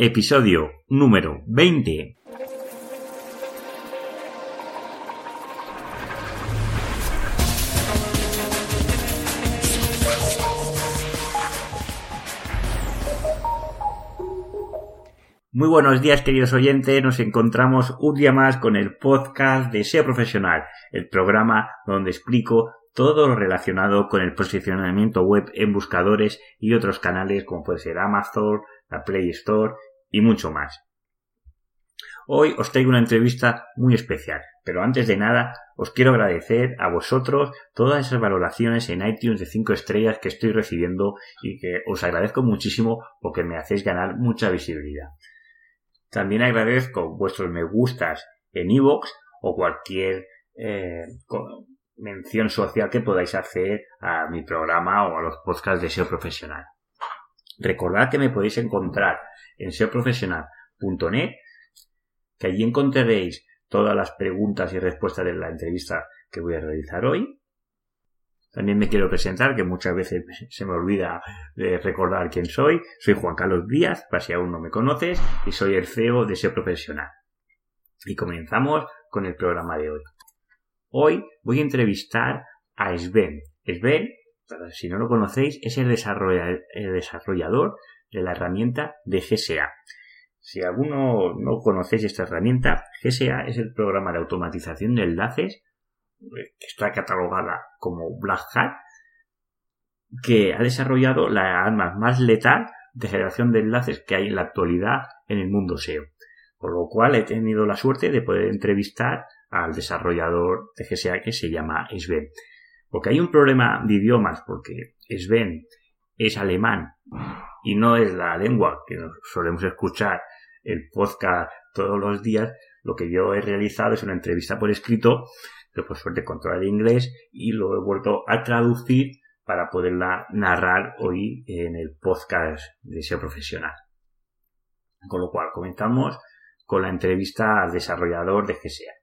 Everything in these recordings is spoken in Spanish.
episodio número 20. Muy buenos días queridos oyentes, nos encontramos un día más con el podcast de SEO Profesional, el programa donde explico todo lo relacionado con el posicionamiento web en buscadores y otros canales como puede ser Amazon, la Play Store y mucho más. Hoy os traigo una entrevista muy especial, pero antes de nada os quiero agradecer a vosotros todas esas valoraciones en iTunes de 5 estrellas que estoy recibiendo y que os agradezco muchísimo porque me hacéis ganar mucha visibilidad. También agradezco vuestros me gustas en iVoox o cualquier eh, mención social que podáis hacer a mi programa o a los podcasts de SEO profesional. Recordad que me podéis encontrar en seoprofesional.net, que allí encontraréis todas las preguntas y respuestas de la entrevista que voy a realizar hoy. También me quiero presentar, que muchas veces se me olvida de recordar quién soy. Soy Juan Carlos Díaz, para si aún no me conoces, y soy el CEO de SEO Profesional. Y comenzamos con el programa de hoy. Hoy voy a entrevistar a Sven. Sven, si no lo conocéis, es el desarrollador de la herramienta de GSA. Si alguno no conocéis esta herramienta, GSA es el programa de automatización de enlaces eh, que está catalogada como Black Hat, que ha desarrollado la arma más letal de generación de enlaces que hay en la actualidad en el mundo SEO. Por lo cual he tenido la suerte de poder entrevistar al desarrollador de GSA que se llama Sven. Porque hay un problema de idiomas, porque Sven es alemán y no es la lengua que solemos escuchar el podcast todos los días, lo que yo he realizado es una entrevista por escrito, que por suerte controla el inglés y lo he vuelto a traducir para poderla narrar hoy en el podcast de SEO profesional. Con lo cual comenzamos con la entrevista al desarrollador de GSA.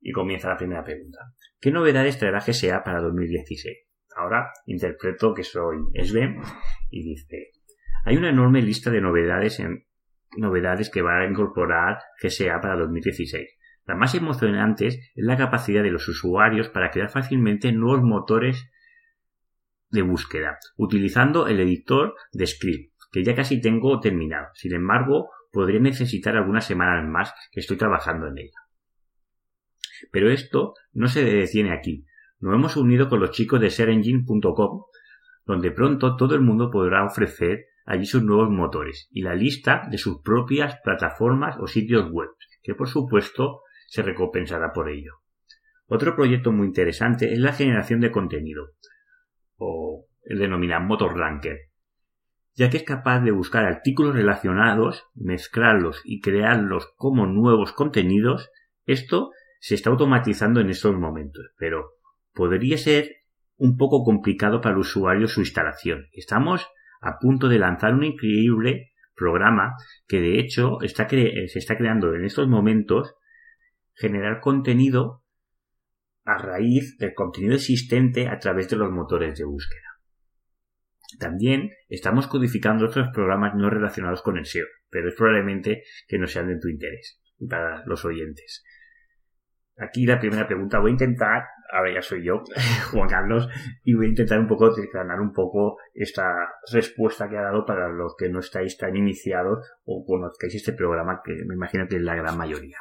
Y comienza la primera pregunta. ¿Qué novedades traerá GSA para 2016? Ahora interpreto que soy Sven y dice, hay una enorme lista de novedades, que va a incorporar GSA para 2016. Las más emocionantes es la capacidad de los usuarios para crear fácilmente nuevos motores de búsqueda, utilizando el editor de script, que ya casi tengo terminado. Sin embargo, podría necesitar algunas semanas más que estoy trabajando en ella. Pero esto no se detiene aquí. Nos hemos unido con los chicos de ShareEngine.com, donde pronto todo el mundo podrá ofrecer allí sus nuevos motores y la lista de sus propias plataformas o sitios web, que por supuesto se recompensará por ello. Otro proyecto muy interesante es la generación de contenido, o el denominado Motor Ranker, ya que es capaz de buscar artículos relacionados, mezclarlos y crearlos como nuevos contenidos. Esto se está automatizando en estos momentos, pero podría ser un poco complicado para el usuario su instalación. Estamos a punto de lanzar un increíble programa que de hecho está se está creando en estos momentos generar contenido a raíz del contenido existente a través de los motores de búsqueda. También estamos codificando otros programas no relacionados con el SEO, pero es probablemente que no sean de tu interés y para los oyentes. Aquí la primera pregunta voy a intentar, ahora ya soy yo, Juan Carlos, y voy a intentar un poco desgranar un poco esta respuesta que ha dado para los que no estáis tan iniciados o conozcáis este programa que me imagino que es la gran mayoría.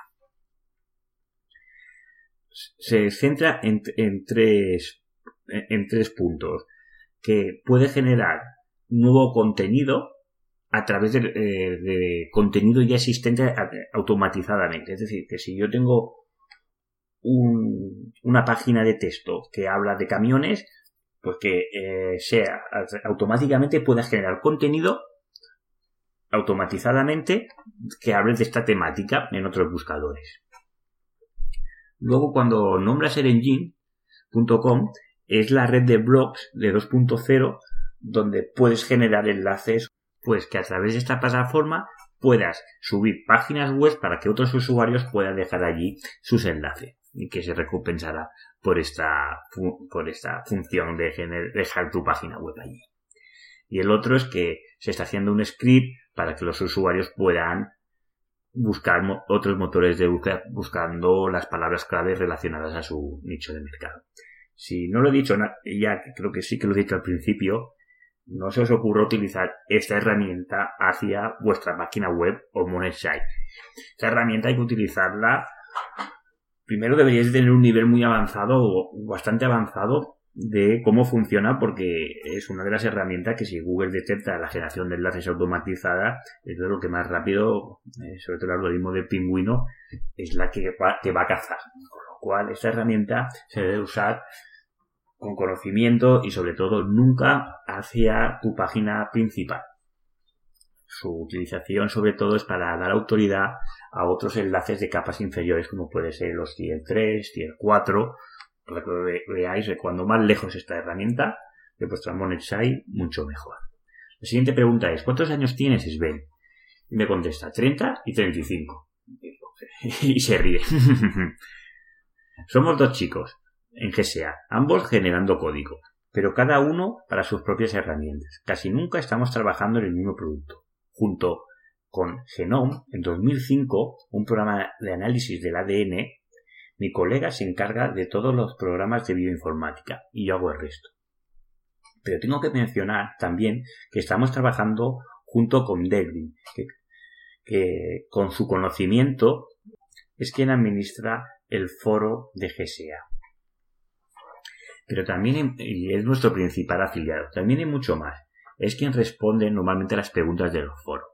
Se centra en, tres, en tres puntos. Que puede generar nuevo contenido a través de, eh, de contenido ya existente automatizadamente. Es decir, que si yo tengo una página de texto que habla de camiones, pues que eh, sea automáticamente pueda generar contenido automatizadamente que hable de esta temática en otros buscadores. Luego cuando nombras el engine.com es la red de blogs de 2.0 donde puedes generar enlaces pues que a través de esta plataforma puedas subir páginas web para que otros usuarios puedan dejar allí sus enlaces que se recompensará por esta, por esta función de dejar tu página web allí. Y el otro es que se está haciendo un script para que los usuarios puedan buscar otros motores de búsqueda buscando las palabras clave relacionadas a su nicho de mercado. Si no lo he dicho ya, creo que sí que lo he dicho al principio, no se os ocurra utilizar esta herramienta hacia vuestra máquina web o Monetsite. Esta herramienta hay que utilizarla. Primero deberíais tener un nivel muy avanzado o bastante avanzado de cómo funciona porque es una de las herramientas que si Google detecta la generación de enlaces automatizada es lo que más rápido, eh, sobre todo el algoritmo de pingüino, es la que va, va a cazar. Con lo cual esta herramienta se debe usar con conocimiento y sobre todo nunca hacia tu página principal. Su utilización sobre todo es para dar autoridad a otros enlaces de capas inferiores como puede ser los tier 3, tier 4, para que veáis de cuando más lejos esta herramienta de vuestra Monetsite, mucho mejor. La siguiente pregunta es, ¿cuántos años tienes, Sven? Y me contesta, 30 y 35. Y se ríe. Somos dos chicos, en GSA, ambos generando código, pero cada uno para sus propias herramientas. Casi nunca estamos trabajando en el mismo producto. Junto con Genome, en 2005, un programa de análisis del ADN, mi colega se encarga de todos los programas de bioinformática y yo hago el resto. Pero tengo que mencionar también que estamos trabajando junto con Delvin, que, con su conocimiento es quien administra el foro de GSA pero también es nuestro principal afiliado. También hay mucho más. Es quien responde normalmente a las preguntas de los foros,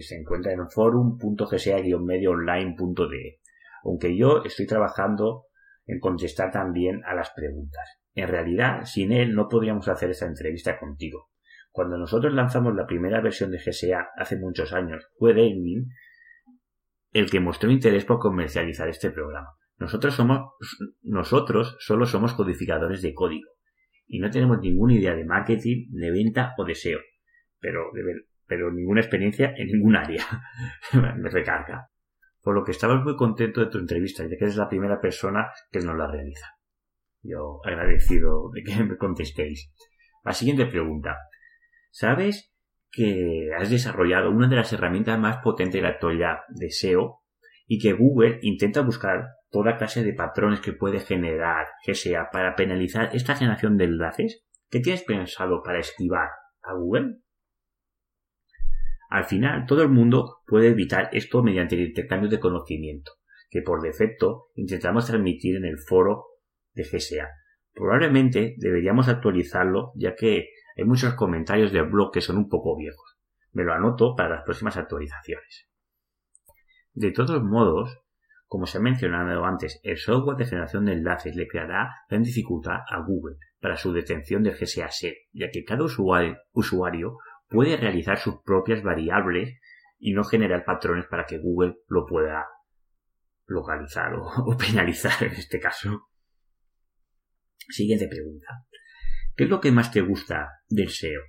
se encuentra en forum.gsa-medioonline.de, aunque yo estoy trabajando en contestar también a las preguntas. En realidad, sin él no podríamos hacer esta entrevista contigo. Cuando nosotros lanzamos la primera versión de GSA hace muchos años, fue Damien el que mostró interés por comercializar este programa. Nosotros somos, nosotros solo somos codificadores de código y no tenemos ninguna idea de marketing, de venta o de SEO, pero, pero ninguna experiencia en ningún área. me recarga. Por lo que estamos muy contentos de tu entrevista, ya que eres la primera persona que nos la realiza. Yo agradecido de que me contestéis. La siguiente pregunta. ¿Sabes que has desarrollado una de las herramientas más potentes de la actualidad de SEO y que Google intenta buscar toda clase de patrones que puede generar GSA para penalizar esta generación de enlaces? ¿Qué tienes pensado para esquivar a Google? Al final, todo el mundo puede evitar esto mediante el intercambio de conocimiento, que por defecto intentamos transmitir en el foro de GSA. Probablemente deberíamos actualizarlo ya que hay muchos comentarios del blog que son un poco viejos. Me lo anoto para las próximas actualizaciones. De todos modos, como se ha mencionado antes, el software de generación de enlaces le creará gran dificultad a Google para su detención del GSA set, ya que cada usuario, puede realizar sus propias variables y no generar patrones para que Google lo pueda localizar o, penalizar en este caso. Siguiente pregunta. ¿Qué es lo que más te gusta del SEO?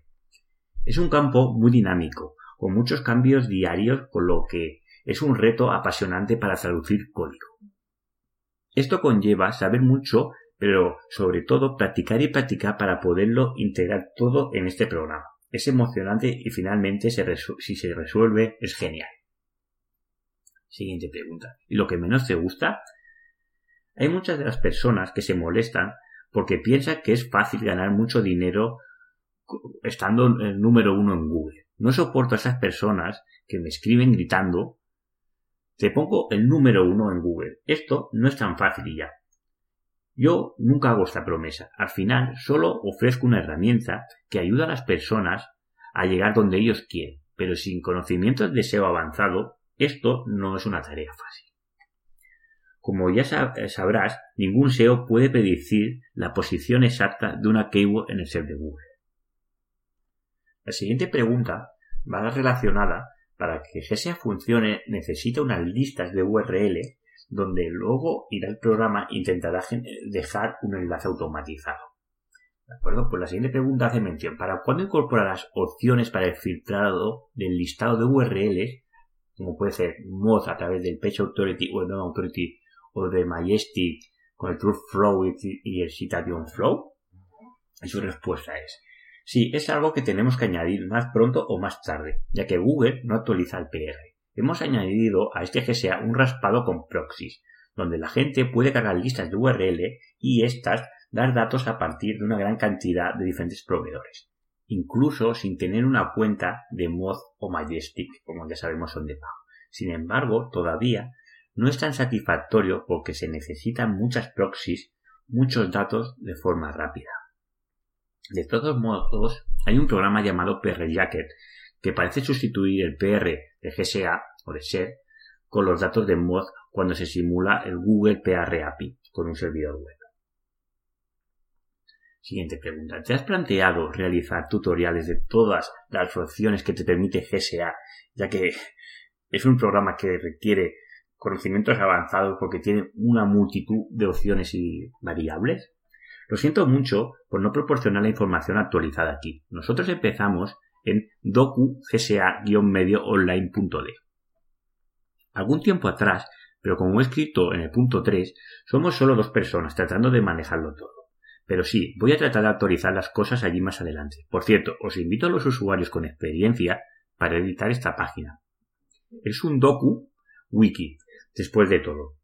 Es un campo muy dinámico, con muchos cambios diarios, con lo que es un reto apasionante para traducir código. Esto conlleva saber mucho, pero sobre todo practicar y practicar para poderlo integrar todo en este programa. Es emocionante y finalmente si se resuelve es genial. Siguiente pregunta. ¿Y lo que menos te gusta? Hay muchas de las personas que se molestan porque piensan que es fácil ganar mucho dinero estando el número uno en Google. No soporto a esas personas que me escriben gritando te pongo el número uno en Google. Esto no es tan fácil y ya. Yo nunca hago esta promesa. Al final solo ofrezco una herramienta que ayuda a las personas a llegar donde ellos quieren. Pero sin conocimientos de SEO avanzado, esto no es una tarea fácil. Como ya sabrás, ningún SEO puede predecir la posición exacta de una keyword en el SEO de Google. La siguiente pregunta va relacionada para que GSA funcione necesita unas listas de URL donde luego irá el programa intentará dejar un enlace automatizado. ¿De acuerdo? Pues la siguiente pregunta hace mención. ¿Para cuándo incorporarás opciones para el filtrado del listado de URLs, como puede ser Moz a través del Page Authority o el Web Authority o de Majestic con el Truth Flow y el Citation Flow? Y su respuesta es, Sí, es algo que tenemos que añadir más pronto o más tarde, ya que Google no actualiza el PR. Hemos añadido a este GSA un raspado con proxies, donde la gente puede cargar listas de URL y estas dar datos a partir de una gran cantidad de diferentes proveedores, incluso sin tener una cuenta de Moz o Majestic, como ya sabemos son de pago. Sin embargo, todavía no es tan satisfactorio porque se necesitan muchas proxies, muchos datos de forma rápida. De todos modos, hay un programa llamado PRJacket que parece sustituir el PR de GSA o de SER con los datos de Moz cuando se simula el Google PR API con un servidor web. Siguiente pregunta. ¿Te has planteado realizar tutoriales de todas las opciones que te permite GSA, ya que es un programa que requiere conocimientos avanzados porque tiene una multitud de opciones y variables? Lo siento mucho por no proporcionar la información actualizada aquí. Nosotros empezamos en docu gsa-medio online.de. Algún tiempo atrás, pero como he escrito en el punto 3, somos solo dos personas tratando de manejarlo todo. Pero sí, voy a tratar de actualizar las cosas allí más adelante. Por cierto, os invito a los usuarios con experiencia para editar esta página. Es un docu wiki, después de todo.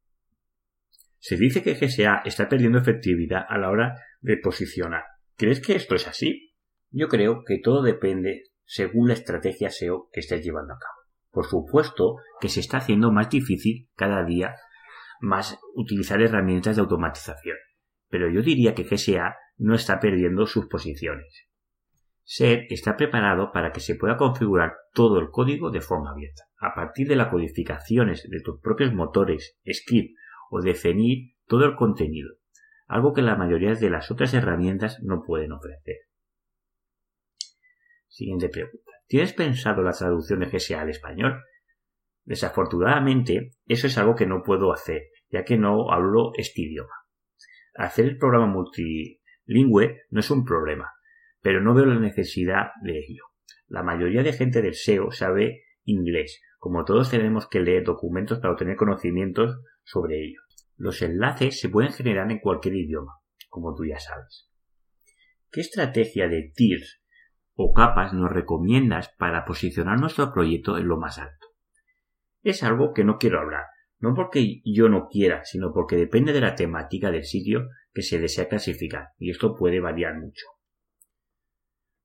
Se dice que GSA está perdiendo efectividad a la hora de posicionar. ¿Crees que esto es así? Yo creo que todo depende según la estrategia SEO que estés llevando a cabo. Por supuesto que se está haciendo más difícil cada día más utilizar herramientas de automatización, pero yo diría que GSA no está perdiendo sus posiciones. SER está preparado para que se pueda configurar todo el código de forma abierta, a partir de las codificaciones de tus propios motores, script o definir todo el contenido, algo que la mayoría de las otras herramientas no pueden ofrecer. Siguiente pregunta. ¿Tienes pensado la traducción de GSA al español? Desafortunadamente, eso es algo que no puedo hacer, ya que no hablo este idioma. Hacer el programa multilingüe no es un problema, pero no veo la necesidad de ello. La mayoría de gente del SEO sabe inglés, como todos tenemos que leer documentos para obtener conocimientos sobre ello. Los enlaces se pueden generar en cualquier idioma, como tú ya sabes. ¿Qué estrategia de tiers o capas nos recomiendas para posicionar nuestro proyecto en lo más alto? Es algo que no quiero hablar, no porque yo no quiera, sino porque depende de la temática del sitio que se desea clasificar, y esto puede variar mucho.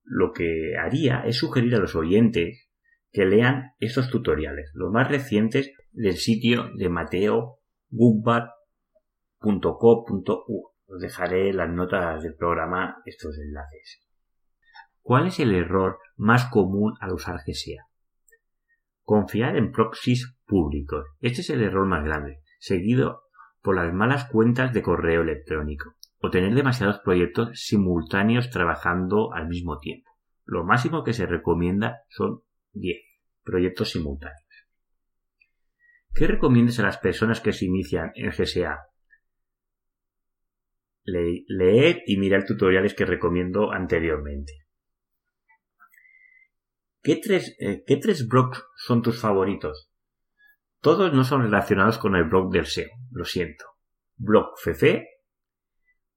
Lo que haría es sugerir a los oyentes que lean estos tutoriales, los más recientes del sitio de Mateo. Os dejaré las notas del programa estos enlaces. ¿Cuál es el error más común al usar GSA? Confiar en proxies públicos. Este es el error más grande, seguido por las malas cuentas de correo electrónico o tener demasiados proyectos simultáneos trabajando al mismo tiempo. Lo máximo que se recomienda son 10 proyectos simultáneos. ¿Qué recomiendas a las personas que se inician en GSA? leed y mirad tutoriales que recomiendo anteriormente. ¿Qué tres, eh, ¿Qué tres blogs son tus favoritos? Todos no son relacionados con el blog del SEO, lo siento. Blog Fefe,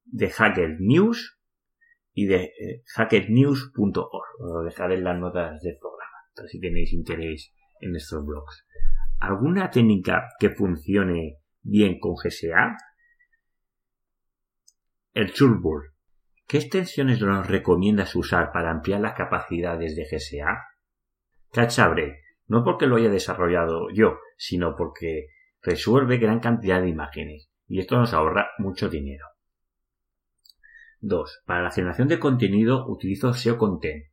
de Hacker News y de eh, hackernews.org. Os dejaré en las notas del programa, si tenéis interés en estos blogs. ¿Alguna técnica que funcione bien con GSA? El Churbull. ¿Qué extensiones nos recomiendas usar para ampliar las capacidades de GSA? CatchAbre. No porque lo haya desarrollado yo, sino porque resuelve gran cantidad de imágenes y esto nos ahorra mucho dinero. 2. Para la generación de contenido utilizo SEO Content,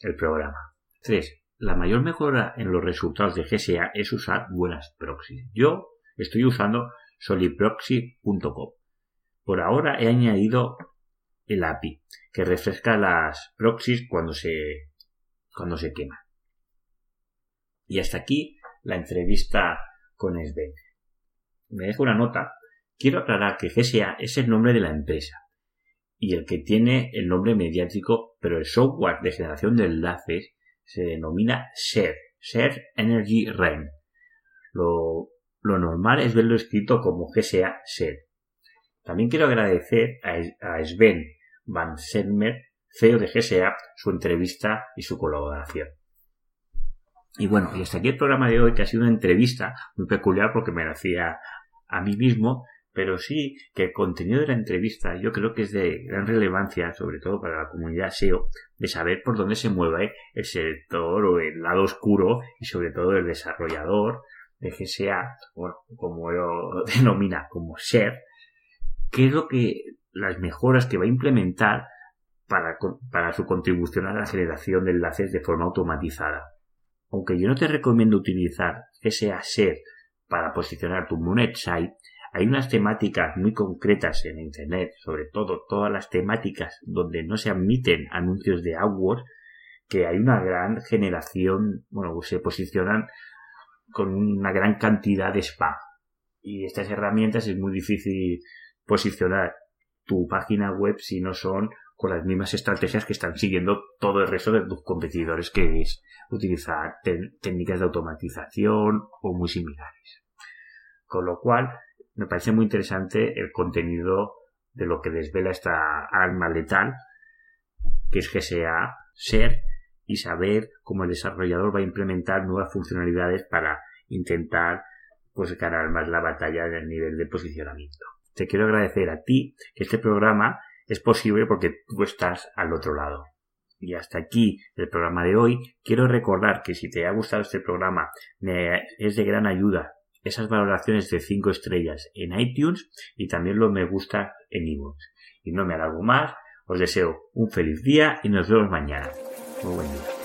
el programa. 3 la mayor mejora en los resultados de GSA es usar buenas proxies. Yo estoy usando soliproxy.com. Por ahora he añadido el API que refresca las proxies cuando se, cuando se quema. Y hasta aquí la entrevista con Sven. Me dejo una nota. Quiero aclarar que GSA es el nombre de la empresa y el que tiene el nombre mediático, pero el software de generación de enlaces se denomina SER, SER Energy Rain. Lo, normal es verlo escrito como GSA SER. También quiero agradecer a, Sven Van Selmer, CEO de GSA, su entrevista y su colaboración. Y bueno, y hasta aquí el programa de hoy, que ha sido una entrevista muy peculiar porque me la hacía a mí mismo, pero sí que el contenido de la entrevista yo creo que es de gran relevancia, sobre todo para la comunidad SEO, de saber por dónde se mueve el sector o el lado oscuro y sobre todo el desarrollador de GSA, bueno, como lo denomina como SER, qué es lo que las mejoras que va a implementar para, para su contribución a la generación de enlaces de forma automatizada. Aunque yo no te recomiendo utilizar GSA SER para posicionar tu Monet site, hay unas temáticas muy concretas en Internet, sobre todo todas las temáticas donde no se admiten anuncios de AdWords, que hay una gran generación, bueno, se posicionan con una gran cantidad de spam. Y estas herramientas es muy difícil posicionar tu página web si no son con las mismas estrategias que están siguiendo todo el resto de tus competidores, que es utilizar técnicas de automatización o muy similares. Con lo cual, me parece muy interesante el contenido de lo que desvela esta arma letal, que es que sea ser y saber cómo el desarrollador va a implementar nuevas funcionalidades para intentar pues ganar más la batalla en el nivel de posicionamiento. Te quiero agradecer a ti que este programa es posible porque tú estás al otro lado. Y hasta aquí el programa de hoy. Quiero recordar que si te ha gustado este programa me es de gran ayuda esas valoraciones de 5 estrellas en iTunes y también lo me gusta en iVoox. Y no me alargo más, os deseo un feliz día y nos vemos mañana. Muy buen.